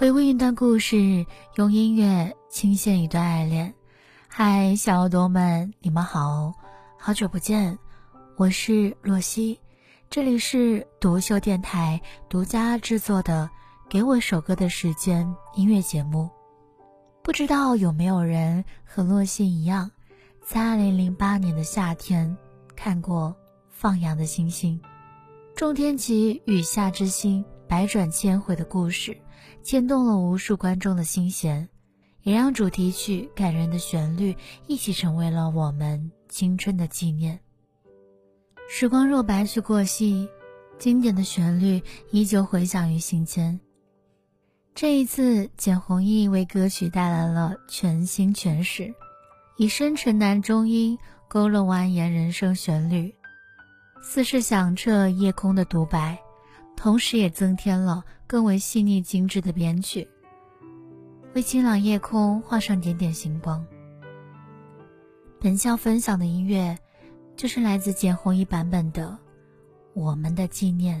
回顾一段故事，用音乐倾现一段爱恋。嗨，小耳朵们，你们好，好久不见，我是洛西，这里是独秀电台独家制作的《给我一首歌的时间》音乐节目。不知道有没有人和洛西一样，在二零零八年的夏天看过放羊的星星，仲天齐雨下之星，百转千回的故事。牵动了无数观众的心弦，也让主题曲感人的旋律一起成为了我们青春的纪念。时光若白驹过隙，经典的旋律依旧回响于心间。这一次，简弘毅为歌曲带来了全新诠释，以深沉男中音勾勒蜿蜒人生旋律，似是响彻夜空的独白。同时也增添了更为细腻精致的编曲，为清朗夜空画上点点星光。本校分享的音乐，就是来自简弘亦版本的《我们的纪念》。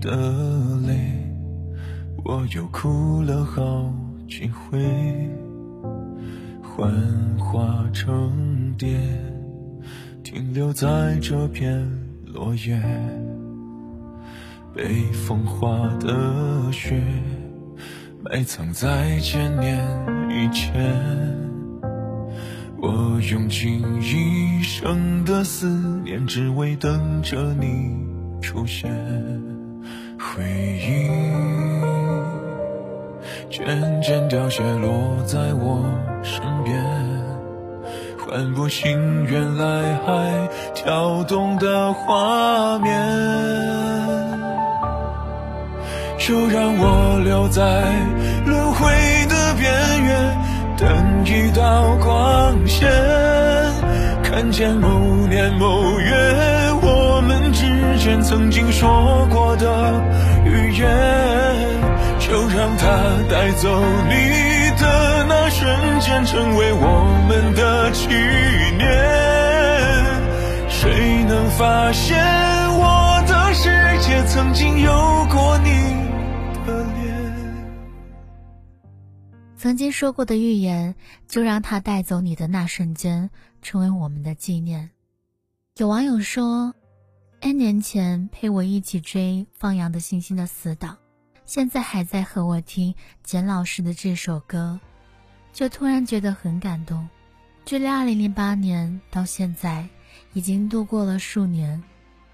的泪，我又哭了好几回，幻化成蝶，停留在这片落叶，被风化的雪，埋藏在千年以前。我用尽一生的思念，只为等着你。出现，回忆渐渐凋谢，落在我身边，唤不醒原来还跳动的画面。就让我留在轮回的边缘，等一道光线，看见某年某月。前曾经说过的语言，就让它带走你的那瞬间，成为我们的纪念。谁能发现我的世界曾经有过你的脸？曾经说过的预言，就让它带走你的那瞬间，成为我们的纪念。有网友说。N 年前陪我一起追放羊的星星的死党，现在还在和我听简老师的这首歌，就突然觉得很感动。距离2008年到现在，已经度过了数年，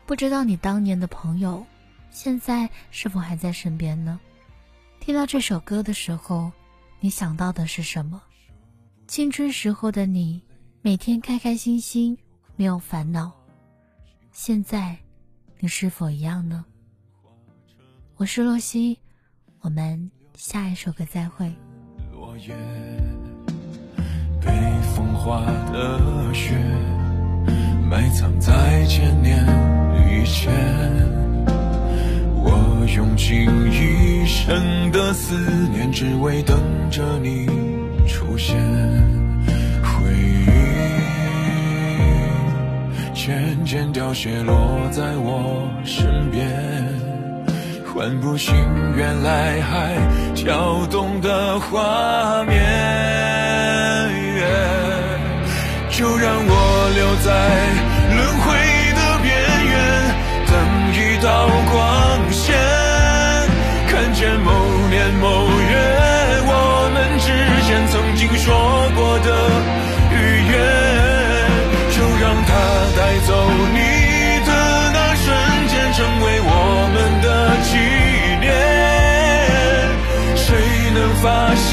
不知道你当年的朋友，现在是否还在身边呢？听到这首歌的时候，你想到的是什么？青春时候的你，每天开开心心，没有烦恼。现在，你是否一样呢？我是洛西，我们下一首歌再会。落叶被风化的雪，埋藏在千年以前。我用尽一生的思念，只为等着你出现。渐渐凋谢，落在我身边，唤不醒原来还跳动的画面。就让我留在轮回的边缘，等一道光线，看见某年某月，我们之间曾经说过的有你的那瞬间，成为我们的纪念。谁能发现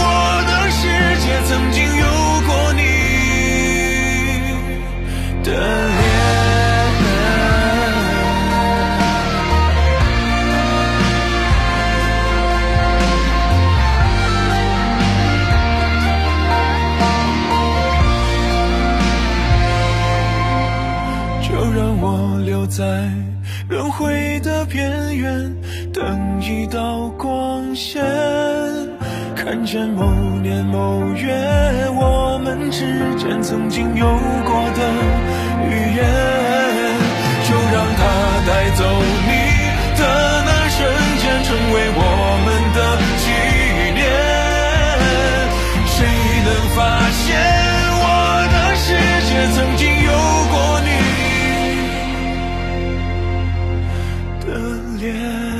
我的世界曾经有就让我留在轮回的边缘，等一道光线，看见某年某月我们之间曾经有过的语言，就让它带走你的。脸。